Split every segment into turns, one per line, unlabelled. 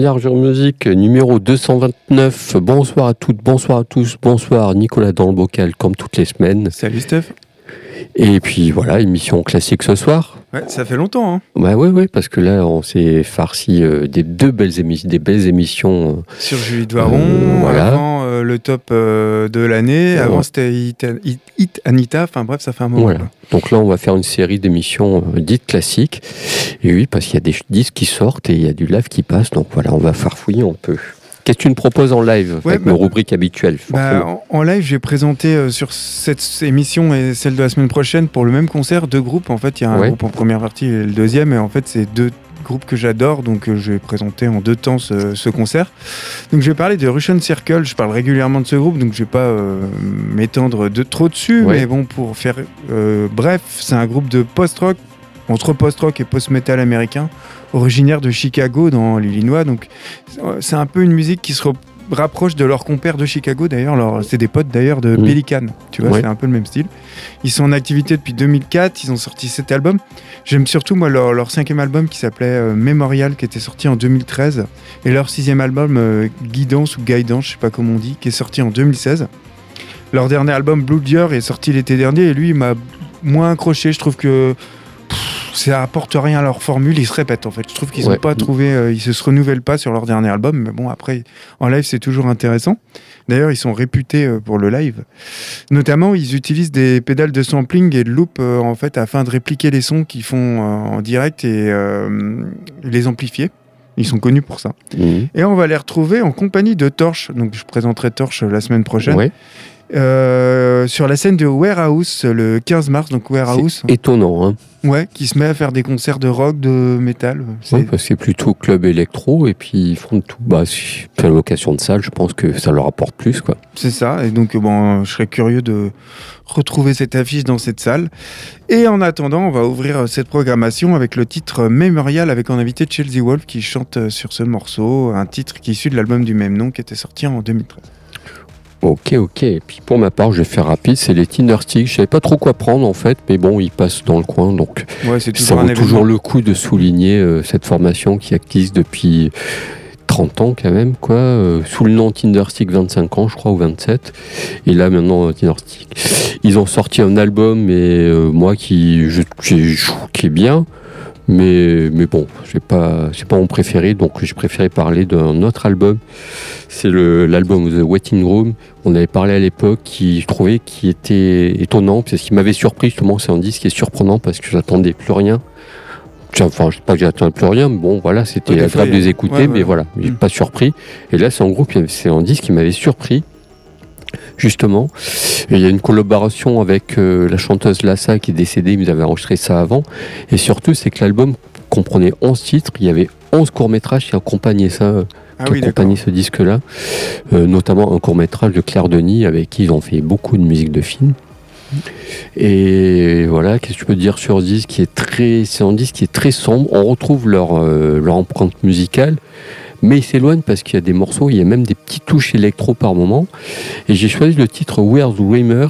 Enlargeur Music
numéro 229. Bonsoir à toutes, bonsoir à tous, bonsoir Nicolas dans le bocal comme toutes les semaines.
Salut Steph.
Et puis voilà, émission classique ce soir.
Ouais, ça fait longtemps. Hein.
Bah ouais, ouais, parce que là, on s'est farci euh, des deux belles, émissions, des belles émissions. euh,
Sur Julie Doiron,
Euh, voilà.
avant euh, le top euh, de l'année,
Ouais.
avant c'était Hit, Hit- Hit Anita, enfin bref, ça fait un moment.
Voilà. Donc là, on va faire une série d'émissions euh, dites classiques. Et oui, parce qu'il y a des disques qui sortent et il y a du live qui passe. Donc voilà, on va farfouiller un peu. Qu'est-ce que tu nous proposes en live
Ouais,
avec
bah-
nos rubriques habituelles
Bah, en, en live, j'ai présenté euh, sur cette émission et celle de la semaine prochaine pour le même concert deux groupes. En fait, il y a un
Ouais.
groupe en première partie et le deuxième, et en fait, c'est deux groupes que j'adore, donc euh, je vais présenter en deux temps ce, ce concert. Donc, je vais parler de Russian Circle. Je parle régulièrement de ce groupe, donc je vais pas euh, m'étendre de trop dessus,
Ouais.
mais bon, pour faire euh, bref, c'est un groupe de post-rock entre post-rock et post-metal américain, originaire de Chicago dans l'Illinois. Donc, c'est un peu une musique qui se rapproche de leurs compères de Chicago d'ailleurs. leur- C'est des potes d'ailleurs de
Mhm.
Pelican. Tu vois, c'est un peu le même style. Ils sont en activité depuis 2004. Ils ont sorti sept albums. J'aime surtout moi leur, leur cinquième album qui s'appelait euh, Memorial, qui était sorti en 2013, et leur sixième album euh, Guidance ou Guidance, je sais pas comment on dit, qui est sorti en 2016. Leur dernier album Blue Dior est sorti l'été dernier et lui il m'a moins accroché. Je trouve que ça apporte rien à leur formule. Ils se répètent en fait. Je trouve qu'ils n'ont
Ouais.
pas trouvé, euh, ils se, renouvellent pas sur leur dernier album. Mais bon après en live c'est toujours intéressant. D'ailleurs ils sont réputés euh, pour le live. Notamment ils utilisent des pédales de sampling et de loop euh, en fait afin de répliquer les sons qu'ils font euh, en direct et les amplifier. Ils sont connus pour ça.
Mhm.
Et on va les retrouver en compagnie de Torch. Donc je présenterai Torch euh, la semaine prochaine.
Ouais.
Euh, sur la scène de Warehouse le 15 mars. Donc Warehouse,
Étonnant, hein
ouais, qui se met à faire des concerts de rock, de métal. C'est-
Ouais, parce que c'est plutôt club électro et puis ils font tout. Bah, si la location de salle, je pense que ça leur apporte plus, quoi.
C'est ça. Et donc, bon, je serais curieux de retrouver cette affiche dans cette salle. Et en attendant, on va ouvrir euh, cette programmation avec le titre Memorial avec en invité Chelsea Wolf qui chante euh, sur ce morceau, un titre qui est issu de l'album du même nom qui était sorti en 2013.
Ok, ok. Et puis pour ma part, je vais faire rapide. C'est les Tinder Sticks. Je savais pas trop quoi prendre en fait, mais bon, ils passent dans le coin, donc
Ouais, c'est
ça
toujours
vaut toujours le coup de souligner euh, cette formation qui existe depuis 30 ans quand même, quoi. euh, sous le nom Tinder Stick, 25 ans, je crois, ou 27. Et là maintenant euh, Tinder Stick. Ils ont sorti un album, mais euh, moi qui, je, qui, qui est bien. Mais, mais bon, c'est pas, c'est pas mon préféré, donc j'ai préféré parler d'un autre album. C'est l'album The Waiting Room. On avait parlé à l'époque, qui je trouvais qui était étonnant, parce qu'il m'avait surpris justement. C'est un disque qui est surprenant parce que j'attendais plus rien. Enfin, je sais pas que j'attendais plus rien, mais bon, voilà, c'était agréable de les écouter,
ouais,
mais voilà, j'ai
Mm.
pas surpris. Et là, c'est en groupe, c'est un disque qui m'avait surpris, justement. Il y a une collaboration avec euh, la chanteuse Lassa qui est décédée, ils avaient enregistré ça avant. Et surtout, c'est que l'album comprenait 11 titres, il y avait 11 courts-métrages qui accompagnaient ça,
Ah
qui
oui,
ce disque-là. Euh, notamment un court-métrage de Claire Denis, avec qui ils ont fait beaucoup de musique de film. Et voilà, qu'est-ce que tu peux dire sur ce disque qui est très, c'est un disque qui est très sombre. On retrouve leur, euh, leur empreinte musicale, mais il s'éloigne parce qu'il y a des morceaux, il y a même des petites touches électro par moment. Et j'ai choisi le titre Where's Dreamer,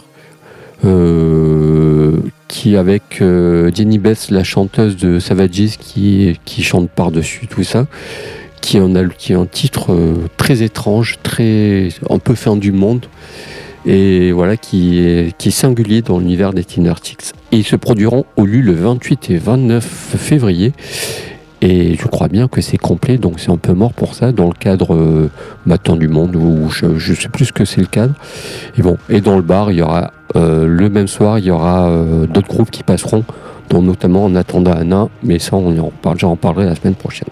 euh, qui avec euh, Jenny Beth, la chanteuse de Savages, qui, qui chante par-dessus tout ça, qui un, al- qui est un titre euh, très étrange, très un peu fin du monde, et voilà, qui est, qui est singulier dans l'univers des Teen Artics. Et ils se produiront au LU le 28 et 29 février. Et je crois bien que c'est complet, donc c'est un peu mort pour ça, dans le cadre euh, du Monde, ou je, je sais plus ce que c'est le cadre. Et bon, et dans le bar, il y aura euh, le même soir, il y aura euh, d'autres groupes qui passeront, dont notamment En attendant Anna, mais ça, on en parle, j'en parlerai la semaine prochaine.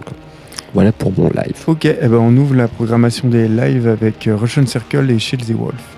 Voilà pour mon live.
Ok, eh ben on ouvre la programmation des lives avec euh, Russian Circle et Chelsea Wolf.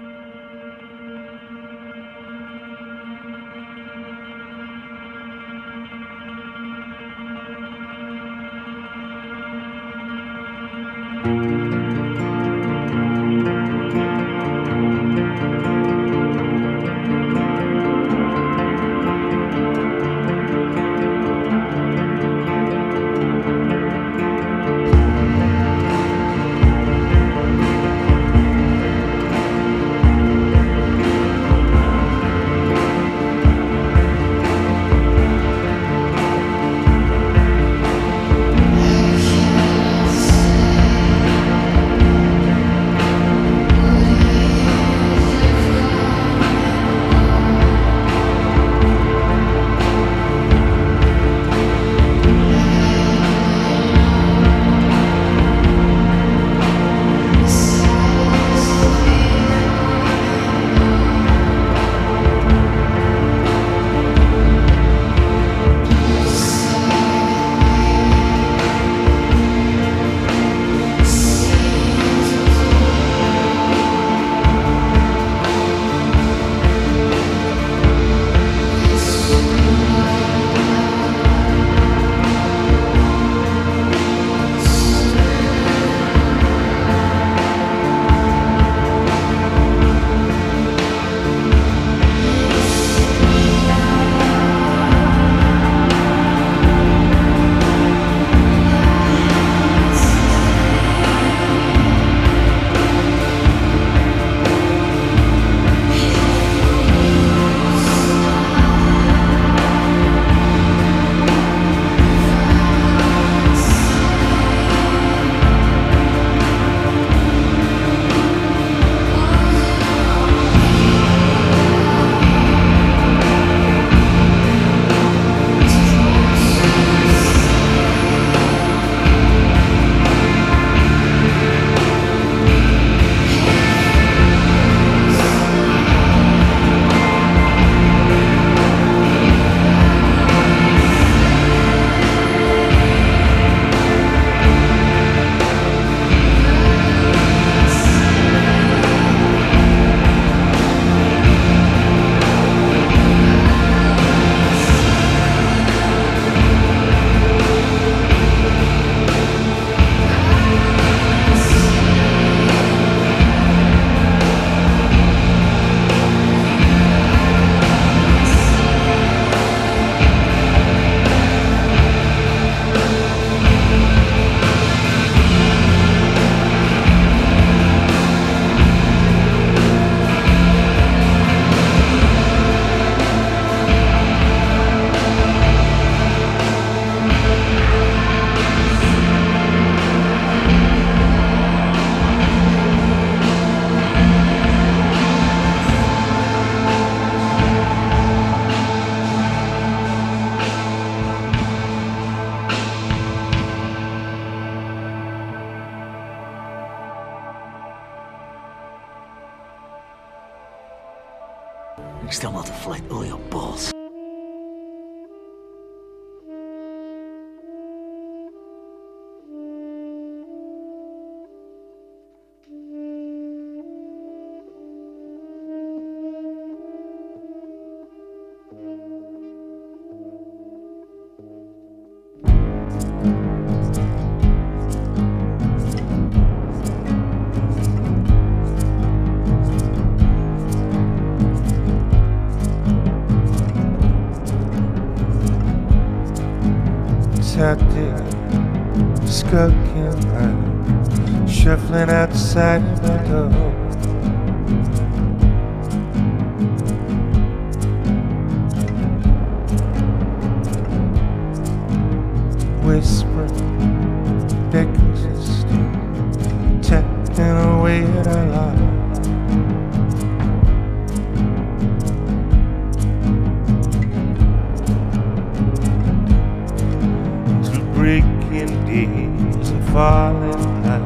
Days and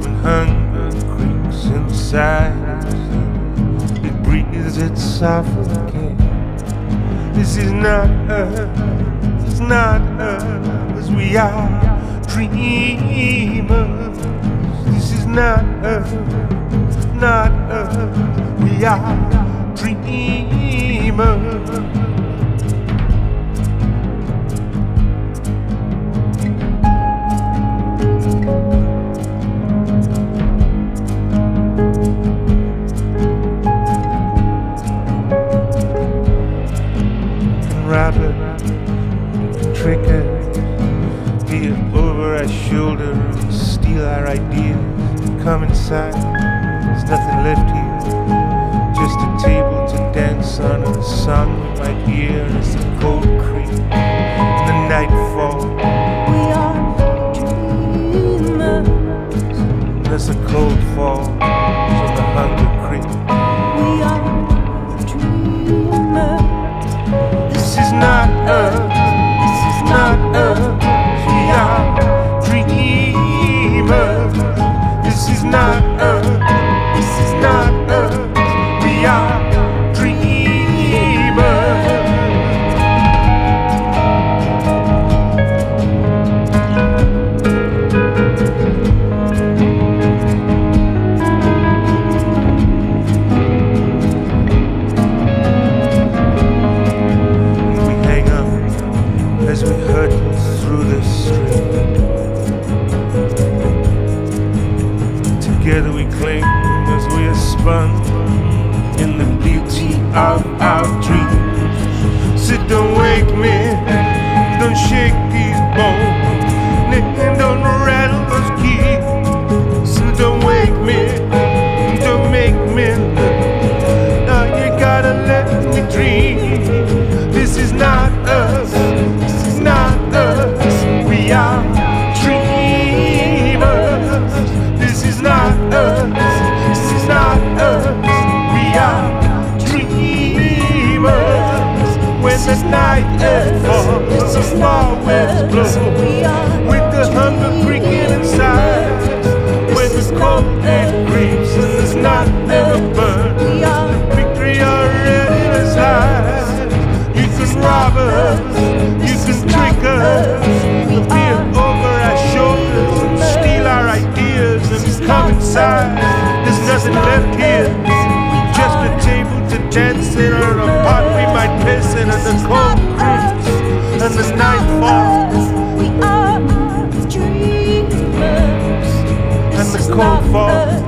When hunger creeps inside It breathes its suffocate This is not us, it's not us We are dreamers. This is not us, not us We are dreamers come inside. There's nothing left here. Just a table to dance on and a song we might hear. And it's a cold creek in the nightfall.
We are dreamers.
There's a cold fall through the street. Together we cling as we are spun in the beauty of our dreams. So don't wake me, don't shake these bones, There's nothing left here. Just a table to dance in or a pot we might piss in and the cold creeps and the night and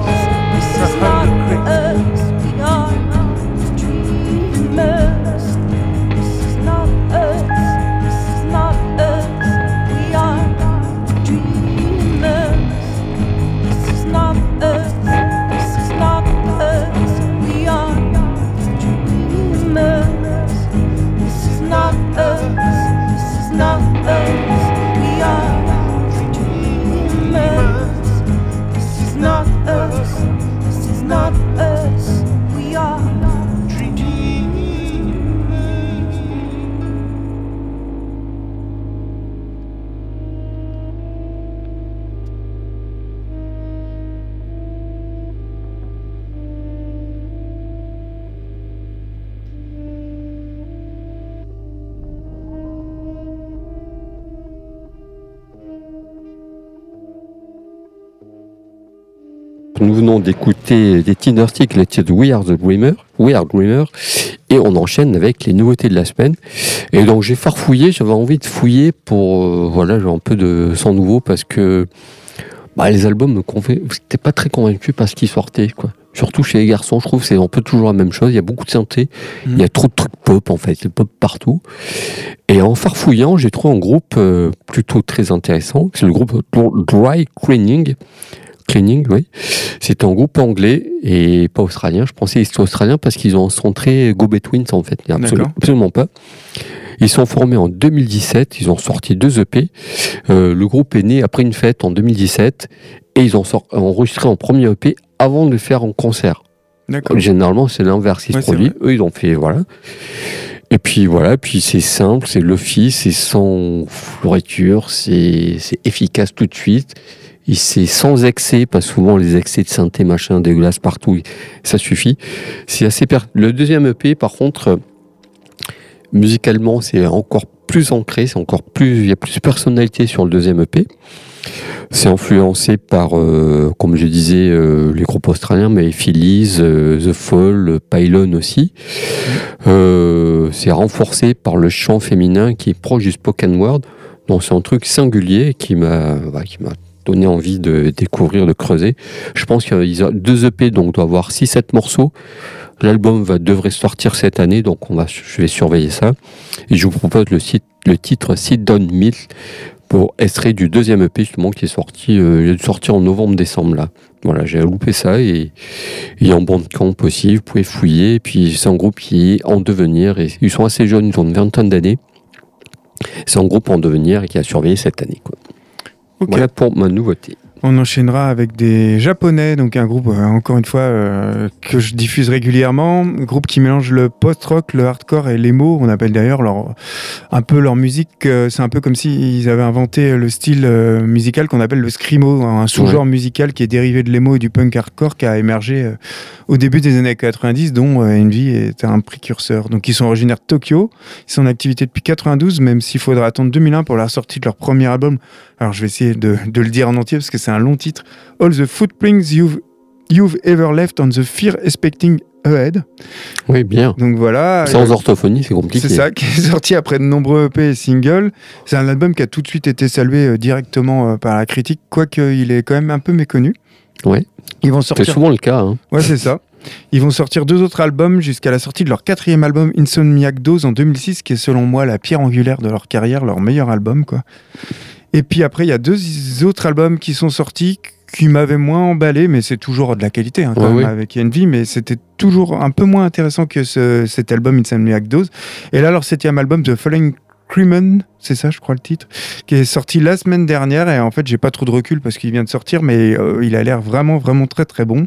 nous venons d'écouter des Tinder Stick, le titre We Are the Dreamer, We Are Dreamer, et on enchaîne avec les nouveautés de la semaine. Et donc j'ai farfouillé, j'avais envie de fouiller pour, euh, voilà, j'ai un peu de sang nouveau parce que bah, les albums j'étais pas très convaincu par ce qui sortait, quoi. Surtout chez les garçons, je trouve que c'est un peu toujours la même chose. Il y a beaucoup de synthé, il y a trop de trucs pop en fait, a pop partout. Et en farfouillant, j'ai trouvé un groupe euh, plutôt très intéressant. C'est le groupe Dry Cleaning. Cleaning, oui. C'est un groupe anglais et pas australien. Je pensais qu'ils étaient australiens parce qu'ils ont sont très Go Betweens en fait. Absolument, pas. Ils sont formés en 2017. Ils ont sorti deux EP. Euh, le groupe est né après une fête en 2017 et ils ont enregistré en premier EP avant de le faire en concert. Généralement, c'est l'inverse qui se produit. Eux, ils ont fait, voilà. Et puis voilà, puis c'est simple, c'est l'office, c'est sans floriture, c'est c'est efficace tout de suite. C'est sans excès, pas souvent les excès de synthé, machin, dégueulasse partout, ça suffit. C'est assez. Le deuxième EP, par contre, euh, musicalement, c'est encore plus ancré, c'est encore plus, il y a plus de personnalité sur le deuxième EP. C'est influencé par, euh, comme je disais, euh, les groupes australiens, mais Phillies, The Fall, Pylon aussi. C'est renforcé par le chant féminin qui est proche du spoken word. Donc c'est un truc singulier qui m'a bah, qui m'a donné envie de découvrir, de creuser. Je pense qu'ils ont deux EP, donc doit avoir 6-7 morceaux. L'album devrait sortir cette année, donc on va, je vais surveiller ça. Et je vous propose le, titre Sit Down Mill pour extrait du deuxième EP justement qui est sorti, euh, sorti en novembre-décembre là. Voilà, j'ai loupé ça et est en bandcamp aussi, vous pouvez fouiller. Et puis c'est un groupe qui est en devenir et ils sont assez jeunes, ils ont une vingtaine d'années. C'est un groupe en devenir et qui a surveillé cette année. Quoi. Voilà pour ma nouveauté.
On enchaînera avec des Japonais, donc un groupe, euh, encore une fois, euh, que je diffuse régulièrement. Groupe qui mélange le post-rock, le hardcore et l'emo. On appelle d'ailleurs leur, un peu leur musique, euh, c'est un peu comme s'ils avaient inventé le style musical qu'on appelle le screamo, un sous-genre musical qui est dérivé de l'emo et du punk hardcore qui a émergé au début des années 90, dont Envy est un précurseur. Donc ils sont originaires de Tokyo, ils sont en activité depuis 92, même s'il faudra attendre 2001 pour la sortie de leur premier album. Alors je vais essayer de, de le dire en entier parce que c'est un long titre. All the footprints you've, you've ever left on the fear expecting ahead.
Oui, bien.
Donc voilà.
Sans orthophonie, c'est compliqué.
c'est ça, qui est sorti après de nombreux EP et singles. C'est un album qui a tout de suite été salué euh, directement euh, par la critique, quoique il est quand même un peu méconnu.
Ouais.
Ils vont
C'est
sortir.
souvent le cas. hein.
Ouais, c'est ça. Ils vont sortir deux autres albums jusqu'à la sortie de leur quatrième album Insomniac Dose en 2006, qui est selon moi la pierre angulaire de leur carrière, leur meilleur album, quoi. Et puis après, il y a deux autres albums qui sont sortis qui m'avaient moins emballé, mais c'est toujours de la qualité hein, quand
Ouais,
même
ouais.
avec Envy, mais c'était toujours un peu moins intéressant que ce- cet album Insomniac Dose. Et là, leur septième album, The Falling Crimen, c'est ça, je crois le titre, qui est sorti la semaine dernière. Et en fait, j'ai pas trop de recul parce qu'il vient de sortir, mais euh, il a l'air vraiment, vraiment très, très bon.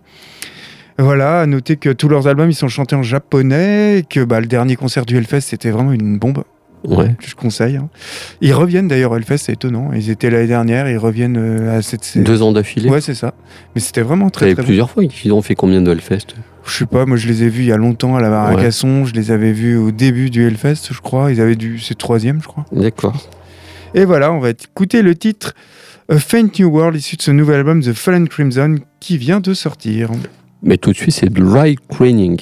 Voilà, à noter que tous leurs albums, ils sont chantés en japonais, et que bah, le dernier concert du Hellfest, c'était vraiment une bombe.
Ouais.
Je conseille. hein. Ils reviennent d'ailleurs au Hellfest, c'est étonnant. Ils étaient l'année dernière, ils reviennent euh, à cette.
Deux ans d'affilée.
Ouais, c'est ça. Mais c'était vraiment très,
avez
très bon.
plusieurs fois. Ils ont fait combien de Hellfest?
Je sais pas, moi je les ai vus il y a longtemps à la à
Ouais.
Je les avais vus au début du Hellfest, je crois. Ils avaient dû. C'est le troisième, je crois.
D'accord.
Et voilà, on va écouter le titre A Faint New World, issu de ce nouvel album The Fallen Crimson, qui vient de sortir.
Mais tout de suite, c'est Dry Cleaning.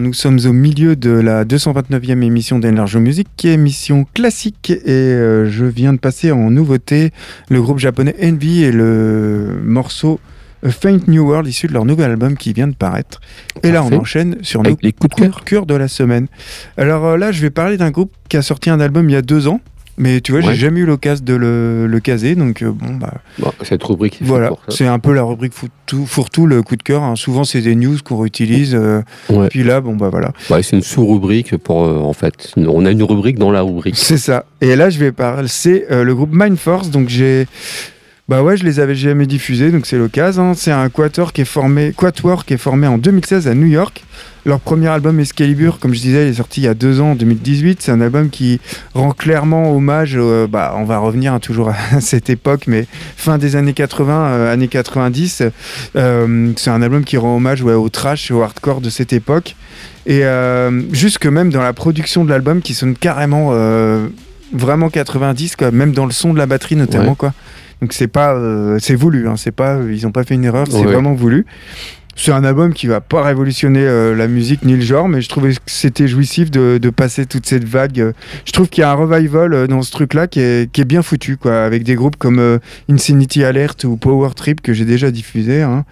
Nous sommes au milieu de la 229e émission d'Enlarge Music, qui est émission classique, et euh, je viens de passer en nouveauté le groupe japonais Envy et le morceau A Faint New World, issu de leur nouvel album qui vient de paraître. Et là, on enchaîne sur nos
les coups de cœur.
cœur de la semaine. Alors euh, là, je vais parler d'un groupe qui a sorti un album il y a deux ans, mais tu vois,
Ouais.
j'ai jamais eu l'occasion de le, le caser, donc euh, bon, bah
Bon, cette rubrique,
voilà, c'est un peu la rubrique fourre-tout, le coup de cœur. hein. Souvent, c'est des news qu'on réutilise. euh,
Ouais.
Puis là, bon, bah voilà.
Ouais, c'est une sous-rubrique pour, euh, en fait. On a une rubrique dans la rubrique.
C'est ça. Et là, je vais parler. C'est euh, le groupe Mind Force. Donc, j'ai. Bah ouais, je les avais jamais diffusés, donc c'est l'occasion. hein. C'est un quatuor qui est formé, quatuor qui est formé en 2016 à New York. Leur premier album Excalibur, comme je disais, il est sorti il y a deux ans, en 2018. C'est un album qui rend clairement hommage. euh, bah, on va revenir hein, toujours à cette époque, mais fin des années 80, euh, années 90. Euh, c'est un album qui rend hommage ouais, au trash et au hardcore de cette époque. Et euh, jusque même dans la production de l'album, qui sonne carrément vraiment 90, quoi, même dans le son de la batterie notamment,
Ouais.
quoi. Donc c'est pas, euh, c'est voulu, hein, c'est pas, ils ont pas fait une erreur, c'est
Ouais.
vraiment voulu. C'est un album qui va pas révolutionner euh, la musique ni le genre, mais je trouvais que c'était jouissif de, de passer toute cette vague. Je trouve qu'il y a un revival euh, dans ce truc-là qui est, qui est bien foutu, quoi, avec des groupes comme euh, Insanity Alert ou Power Trip que j'ai déjà diffusé. hein.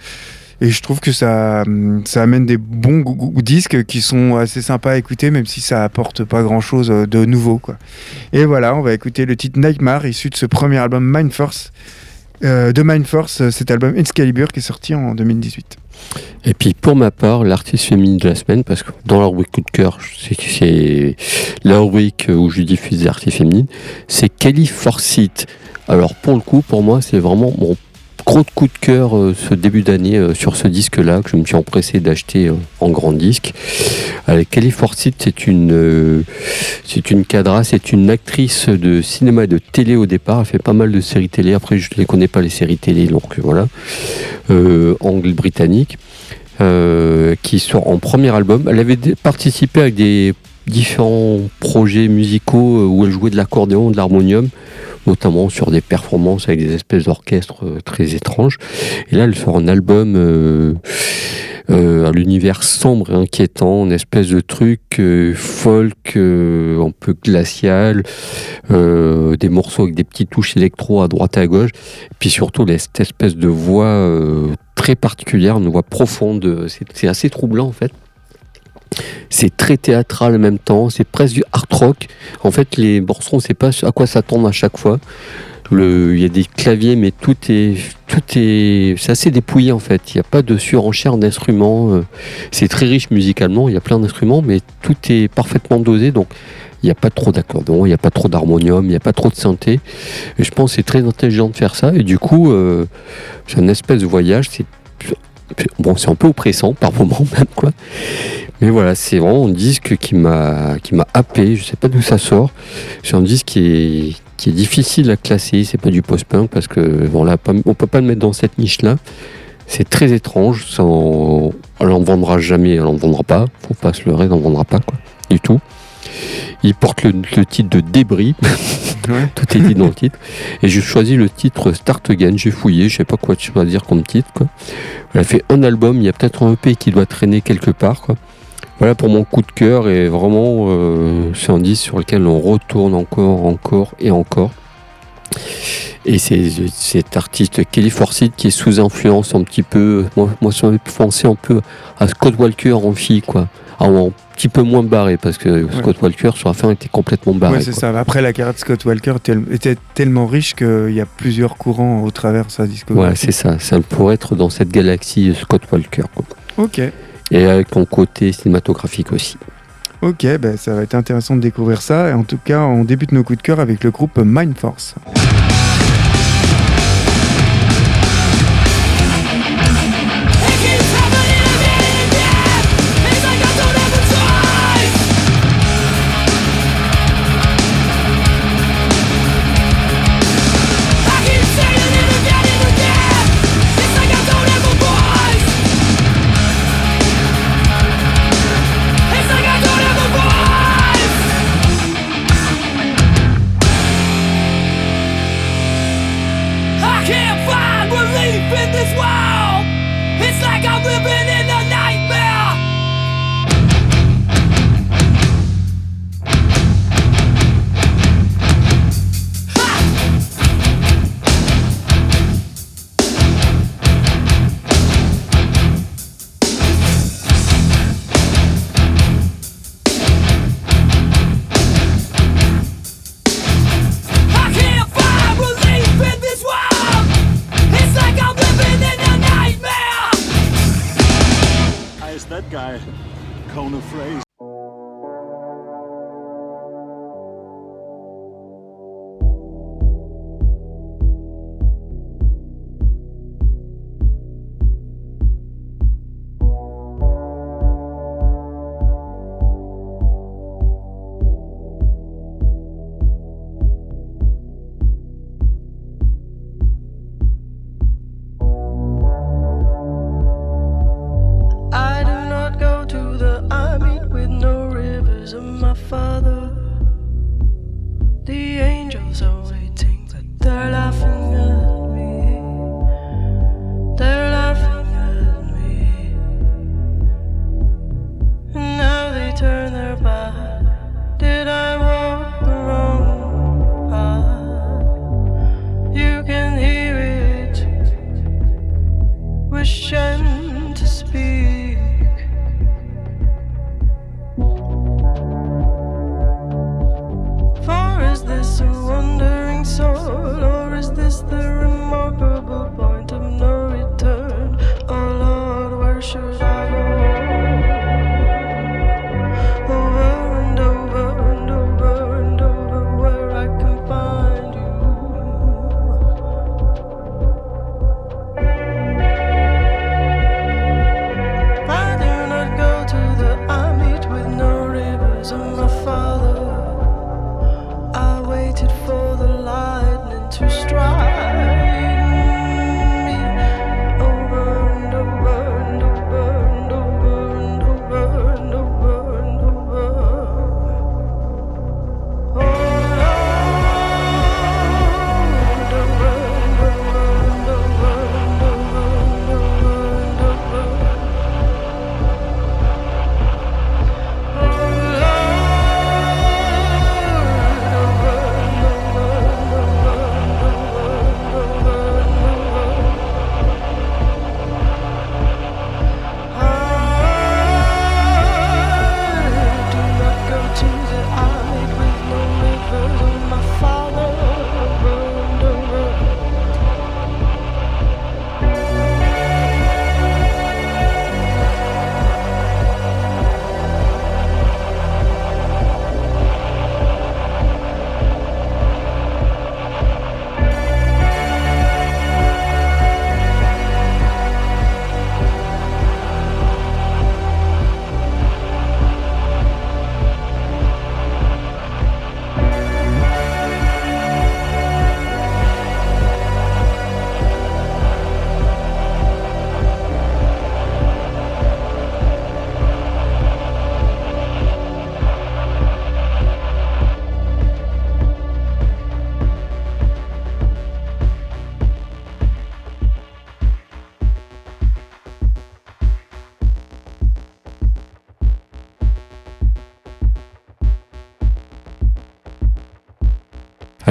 Et je trouve que ça, ça amène des bons disques qui sont assez sympas à écouter, même si ça apporte pas grand chose de nouveau. Quoi. Et voilà, on va écouter le titre Nightmare, issu de ce premier album Mind Force. euh, de Mind Force, euh, cet album Excalibur qui est sorti en 2018.
Et puis pour ma part, l'artiste féminine de la semaine, parce que dans la rubrique coup de cœur, c'est la rubrique où je diffuse des artistes féminines, c'est Kelly Forsyth. Alors pour le coup, pour moi, c'est vraiment mon gros coup de cœur euh, ce début d'année euh, sur ce disque-là que je me suis empressé d'acheter euh, en grand disque. Euh, Kelly Forsyth, c'est une, c'est une cadra, c'est une actrice de cinéma et de télé au départ. Elle fait pas mal de séries télé. Après, je ne connais pas les séries télé, donc voilà. Euh, angle-britannique. euh, qui sort en premier album. Elle avait participé avec des différents projets musicaux euh, où elle jouait de l'accordéon, de l'harmonium, notamment sur des performances avec des espèces d'orchestres euh, très étranges. Et là, elle sort un album euh, à l'univers sombre et inquiétant, une espèce de truc folk, un peu glacial, des morceaux avec des petites touches électro à droite et à gauche, puis surtout cette espèce de voix très particulière, une voix profonde, c'est assez troublant en fait. C'est très théâtral en même temps, c'est presque du hard rock. En fait, les morceaux, on ne sait pas à quoi s'attendre à chaque fois. Il y a des claviers, mais tout est, c'est assez dépouillé en fait. Il n'y a pas de surenchère d'instruments. euh, C'est très riche musicalement. Il y a plein d'instruments, mais tout est parfaitement dosé. Donc, il n'y a pas trop d'accordéon, il n'y a pas trop d'harmonium, il n'y a pas trop de synthé. Je pense que c'est très intelligent de faire ça. Et du coup, euh, c'est un espèce de voyage. Bon, c'est un peu oppressant par moments même quoi. Mais voilà, c'est vraiment un disque qui m'a qui m'a happé. Je sais pas d'où ça sort. C'est un disque qui est qui est difficile à classer. C'est pas du post-punk parce que voilà, pas- on peut pas le mettre dans cette niche là. C'est très étrange. Ça, en vendra jamais. Elle en vendra pas. Faut pas se leurrer, elle en vendra pas quoi, du tout. Il porte le, le titre de Débris.
Ouais.
Tout est dit dans le titre. Et j'ai choisi le titre Start Again. J'ai fouillé, je sais pas quoi choisir comme titre. Quoi. Elle a fait un album, il y a peut-être un EP qui doit traîner quelque part. Quoi. Voilà pour mon coup de cœur et vraiment euh, c'est un disque sur lequel on retourne encore, encore et encore. Et c'est cet artiste Kelly Forsyth qui est sous influence un petit peu. Moi, moi ça m'a penser un peu à Scott Walker en fille, quoi. En petit peu moins barré parce que Scott Walker sur la fin était complètement barré.
Ouais, c'est ça. Après, la carrière de Scott Walker tel- était tellement riche qu'il y a plusieurs courants au travers de sa
Ouais,
discographie.
c'est ça. Ça pourrait être dans cette galaxie Scott Walker. quoi.
ok,
Et avec ton côté cinématographique aussi.
ok, ben, ça va être intéressant de découvrir ça. Et en tout cas, on débute nos coups de cœur avec le groupe Mind Force.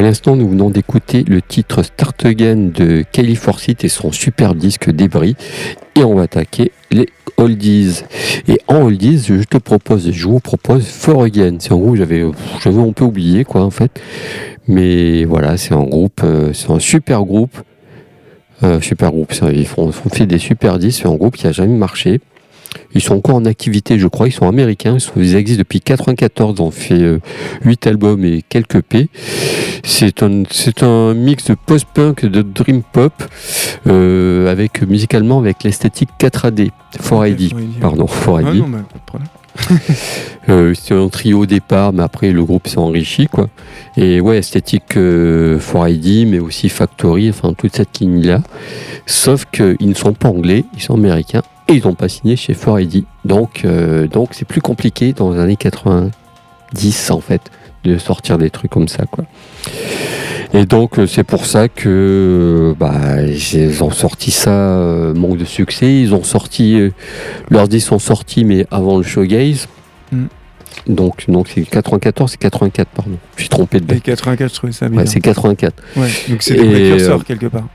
L'instant, nous venons d'écouter le titre Start Again de Kelly et son super disque Débris. Et on va attaquer les oldies. Et en oldies, je te propose, je vous propose For Again. C'est un groupe j'avais, j'avais un peu oublié, quoi, en fait. Mais voilà, c'est un groupe, euh, c'est un super groupe. Euh, super groupe, ils font, font fait des super disques. C'est un groupe qui a jamais marché. Ils sont encore en activité, je crois. Ils sont américains. Ils, sont- ils existent depuis 94. Ils ont fait 8 albums et quelques P. C'est un, c'est un mix de post-punk, de dream pop, euh, avec musicalement avec l'esthétique 4AD. 4AD, pardon, 4AD.
Ah.
Euh, C'était un trio au départ, mais après le groupe s'est enrichi, quoi. Et ouais, esthétique euh, 4ID, mais aussi Factory, enfin toute cette ligne-là. Sauf qu'ils ne sont pas anglais, ils sont américains et ils n'ont pas signé chez 4ID. Donc, euh, donc c'est plus compliqué dans les années 90 en fait de sortir des trucs comme ça, quoi. Et donc euh, c'est pour ça que euh, bah, ils ont sorti ça, euh, manque de succès. Ils ont sorti, euh, leurs disques sont sortis, mais avant le showgaze.
Mm.
Donc donc c'est 94, c'est 84 pardon. Je suis trompé de date.
84, je trouvais ça bien.
Ouais, c'est 84.
Ouais, donc c'est des précurseurs quelque part.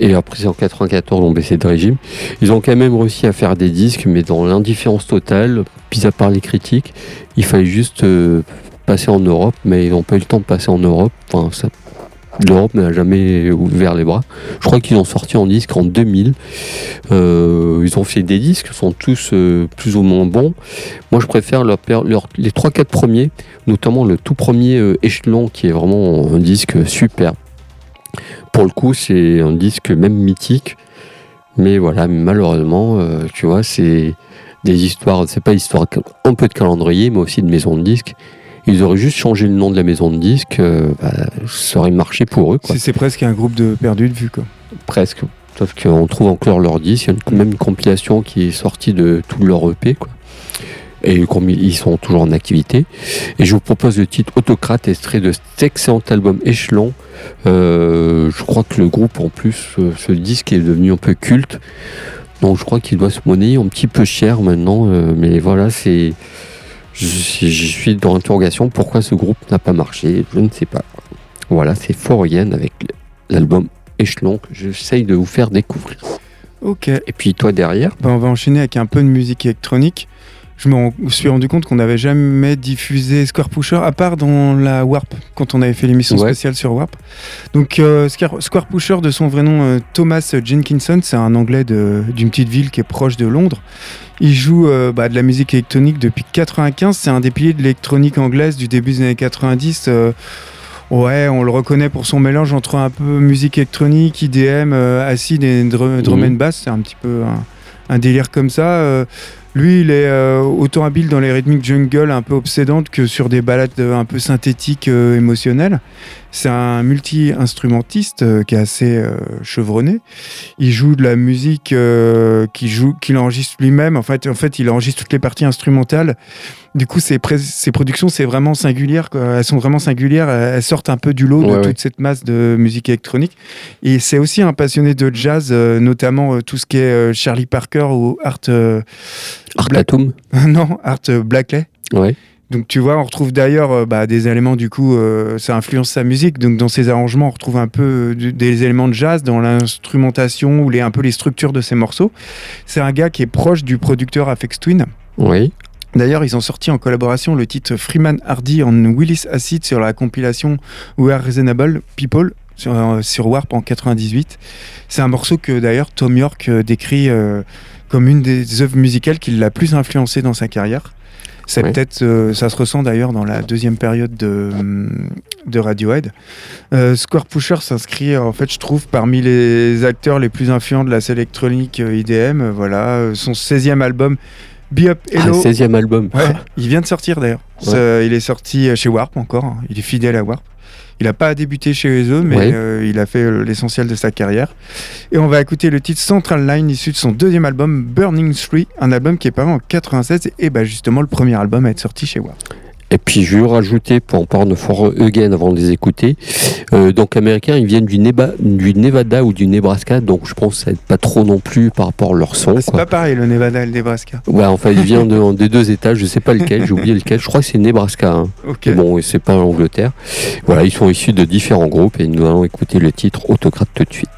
Et après, en 94, ils ont baissé de régime. Ils ont quand même réussi à faire des disques, mais dans l'indifférence totale, mis à part les critiques, il fallait juste euh, passer en Europe, mais ils n'ont pas eu le temps de passer en Europe. L'Europe n'a jamais ouvert les bras. Je crois qu'ils ont sorti en disque en 2000. Euh, ils ont fait des disques, sont tous euh, plus ou moins bons. Moi, je préfère les 3-4 premiers, notamment le tout premier échelon, qui est vraiment un disque super. Pour le coup, c'est un disque même mythique. Mais voilà, malheureusement, euh, tu vois, c'est des histoires, c'est pas histoire un peu de calendrier, mais aussi de maison de disques. Ils auraient juste changé le nom de la maison de disques, euh, bah, ça aurait marché pour eux, quoi.
C'est c'est presque un groupe de perdus de vue, quoi.
Presque. Sauf qu'on trouve encore leur disque. Il y a une- même une compilation qui est sortie de tout leur EP. Quoi. Et comme ils sont toujours en activité. Et je vous propose le titre Autocrate, extrait de cet excellent album Échelon. Euh, je crois que le groupe, en plus, euh, ce disque est devenu un peu culte. Donc je crois qu'il doit se monnayer un petit peu cher maintenant. euh, mais voilà, c'est. Je, suis- je suis dans l'interrogation. Pourquoi ce groupe n'a pas marché Je ne sais pas. Voilà, c'est Foroyen avec l'album Échelon que j'essaye de vous faire découvrir.
Ok.
Et puis toi derrière,
Ben, on va enchaîner avec un peu de musique électronique. Je me suis rendu compte qu'on n'avait jamais diffusé Square Pusher, à part dans la Warp, quand on avait fait l'émission
Ouais.
spéciale sur Warp. Donc, euh, Square, Pusher, de son vrai nom, euh, Thomas Jenkinson, c'est un anglais d'une petite ville qui est proche de Londres. Il joue euh, bah, de la musique électronique depuis 95. C'est un des piliers de l'électronique anglaise du début des années 90. euh, Ouais, on le reconnaît pour son mélange entre un peu musique électronique, IDM, acide et drum, drum
Mhm.
and bass. C'est un petit peu un, un délire comme ça. Euh, lui, il est euh, autant habile dans les rythmiques jungle un peu obsédantes que sur des balades euh, un peu synthétiques, émotionnelles. C'est un multi-instrumentiste qui est assez chevronné. Il joue de la musique qu'il enregistre lui-même. En fait, en fait, il enregistre toutes les parties instrumentales. Du coup, ses productions, c'est vraiment singulière. quoi. Elles sont vraiment singulières. Elles sortent un peu du lot de
Ouais,
toute cette masse de musique électronique. Et c'est aussi un passionné de jazz, euh, notamment euh, tout ce qui est euh, Charlie Parker ou Art.
Art
Black-
Atom.
non, Art Blackley.
Ouais.
Donc tu vois, on retrouve d'ailleurs euh, bah, des éléments du coup, euh, ça influence sa musique. Donc dans ses arrangements, on retrouve un peu euh, des éléments de jazz dans l'instrumentation ou les, un peu les structures de ses morceaux. C'est un gars qui est proche du producteur Afex Twin.
Oui.
D'ailleurs, ils ont sorti en collaboration le titre Freeman Hardy en Willis Acid sur la compilation We Are Reasonable People sur, euh, sur Warp en 98. C'est un morceau que d'ailleurs Tom York euh, décrit euh, comme une des œuvres musicales qui l'a plus influencé dans sa carrière. C'est peut-être, ça se ressent d'ailleurs dans la deuxième période de, de Radiohead. Square Pusher s'inscrit, en fait, je trouve, parmi les acteurs les plus influents de la scène électronique IDM. Voilà, son 16e album, Be Up
Ah,
Hello.
16e album.
Ouais, il vient de sortir d'ailleurs.
Ouais.
Il est sorti chez Warp encore. hein. Il est fidèle à Warp. Il n'a pas débuté chez eux, mais
Ouais.
euh, il a fait euh, l'essentiel de sa carrière. Et on va écouter le titre Central Line issu de son deuxième album Burning Three, un album qui est paru en 96 et bah, justement le premier album à être sorti chez Warp.
Et puis je vais rajouter pour en parler for again avant de les écouter. Euh, donc américains, ils viennent du, Neba- du Nevada ou du Nebraska, donc je pense que pas trop non plus par rapport à leur son.
C'est pas pareil le Nevada et le Nebraska.
Ouais, enfin, il vient de- des deux États, je sais pas lequel, j'ai oublié lequel. Je crois que c'est Nebraska. hein. Bon, et c'est pas l'Angleterre. Voilà, ils sont issus de différents groupes et nous allons écouter le titre Autocrate tout de suite.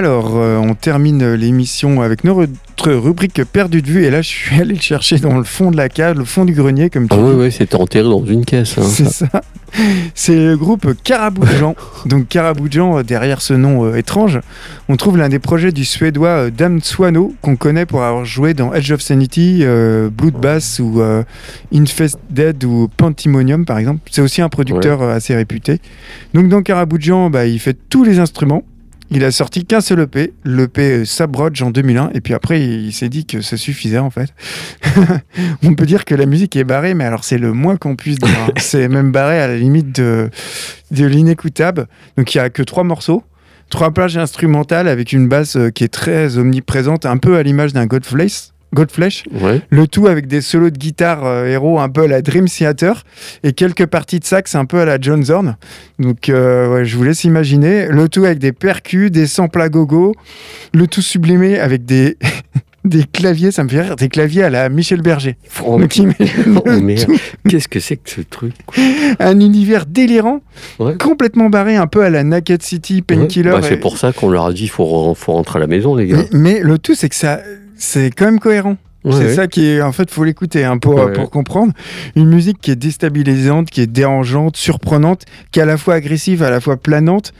Alors, euh, on termine l'émission avec notre rubrique perdue de vue. Et là, je suis allé le chercher dans le fond de la cave, le fond du grenier, comme tu
Ah ouais, ouais, c'était enterré dans une caisse. hein,
C'est
ça.
ça. C'est le groupe Caraboujan. Donc Caraboujan, euh, derrière ce nom euh, étrange, on trouve l'un des projets du suédois euh, Dan Swano, qu'on connaît pour avoir joué dans Edge of Sanity, Bloodbath ou Infested ou Pantimonium par exemple. C'est aussi un producteur assez réputé. Donc dans Caraboujan, bah, il fait tous les instruments. Il a sorti qu'un seul EP, l'EP euh, Sabroj en 2001, et puis après il, s'est dit que ça suffisait en fait. On peut dire que la musique est barrée, mais alors c'est le moins qu'on puisse dire. hein. c'est même barré à la limite de, de l'inécoutable. Donc il n'y a que trois morceaux, trois plages instrumentales avec une basse euh, qui est très omniprésente, un peu à l'image d'un Godflesh. Godflesh,
Ouais.
le tout avec des solos de guitare euh, héros un peu à la Dream Theater et quelques parties de sax un peu à la John Zorn. Donc euh, ouais, je vous laisse imaginer. Le tout avec des percus, des samples à gogo, le tout sublimé avec des, des claviers, ça me fait rire, des claviers à la Michel Berger.
Oh,
Donc,
oh, merde. Qu'est-ce que c'est que ce truc
un univers délirant,
Ouais.
complètement barré, un peu à la Naked City, Painkiller.
Bah, C'est
et-
pour ça qu'on leur a dit faut, faut rentrer à la maison, les gars.
mais, mais le tout, c'est que ça, c'est quand même cohérent.
Ouais,
c'est
ouais.
ça qui est, en fait, faut l'écouter hein, pour,
Ouais,
pour comprendre. Une musique qui est déstabilisante, qui est dérangeante, surprenante, qui est à la fois agressive, à la fois planante,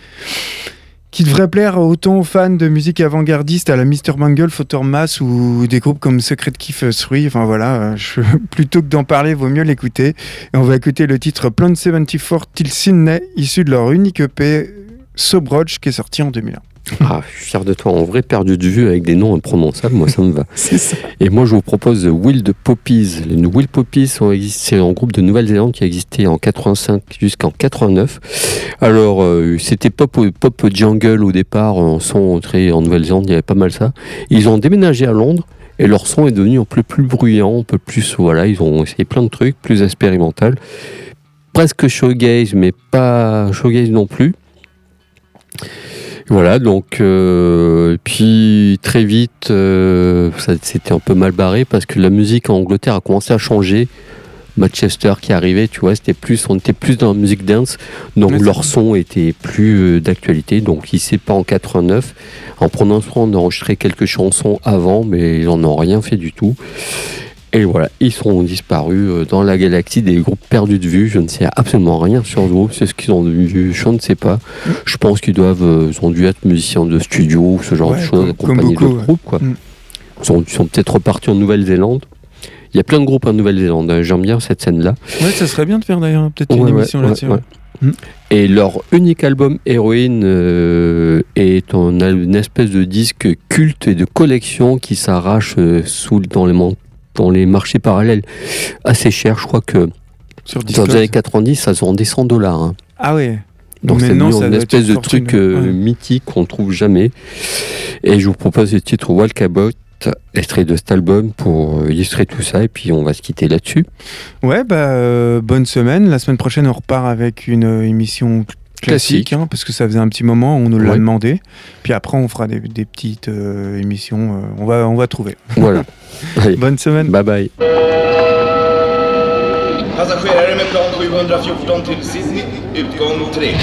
qui devrait plaire autant aux fans de musique avant-gardiste à la Mr. Mangle, Photor Mass ou des groupes comme Secret Kiff 3. Enfin voilà, euh, je- plutôt que d'en parler, vaut mieux l'écouter. Et on va écouter le titre Plan 74 Till Sydney, issu de leur unique EP Sobroj, qui est sorti en 2001.
Ah, je suis fier de toi. En vrai, perdu de vue avec des noms imprononçables, moi, ça me va.
Ça.
Et moi, je vous propose The Wild Poppies. Les Wild Poppies c'est un groupe de Nouvelle-Zélande qui a existé en 85 jusqu'en 89. Alors, euh, c'était pop, pop jungle au départ, en son très en Nouvelle-Zélande, il y avait pas mal ça. Ils ont déménagé à Londres et leur son est devenu un peu plus bruyant, un peu plus, voilà, ils ont essayé plein de trucs, plus expérimental. Presque showgaze, mais pas showgaze non plus. Voilà, donc, euh, puis très vite, euh, ça c'était un peu mal barré parce que la musique en Angleterre a commencé à changer. Manchester qui arrivait, tu vois, c'était plus, on était plus dans la musique dance, donc leur son était plus euh, d'actualité. Donc il s'est pas en 89. En prenant soin d'enregistrer quelques chansons avant, mais ils en ont rien fait du tout. Et voilà, ils sont disparus euh, dans la galaxie des groupes perdus de vue. Je ne sais absolument rien sur ce groupe. C'est ce qu'ils ont vu, je ne sais pas. Je pense qu'ils doivent, euh, ils ont dû être musiciens de studio ou ce genre
Ouais,
de choses, accompagnés
ouais.
groupes. Quoi.
Mm.
Ils sont, peut-être repartis en Nouvelle-Zélande. Il y a plein de groupes en Nouvelle-Zélande. hein. J'aime bien cette scène-là.
Ouais, ça serait bien de faire d'ailleurs peut-être une
Ouais,
émission là-dessus. Mm.
Et leur unique album Héroïne euh, est un une espèce de disque culte et de collection qui s'arrache euh, sous dans les man- dans les marchés parallèles assez cher. Je crois que
Sur
dans les années 90, ça se vendait 100 dollars. hein.
Ah ouais.
Donc c'est une espèce de
fortune,
truc euh,
ouais.
mythique qu'on trouve jamais. Et je vous propose le titre Walkabout, extrait de cet album pour euh, illustrer tout ça. Et puis on va se quitter là-dessus.
Ouais, bah, euh, bonne semaine. La semaine prochaine, on repart avec une euh, émission classique,
Classique.
hein, parce que ça faisait un petit moment, on nous l'a
Ouais.
demandé. Puis après, on fera des, des petites euh, émissions. euh, on, va, on va trouver.
Voilà. Allez,
Bonne semaine.
bye bye.
Passagerare med plan 714 till Sydney, utgång 3.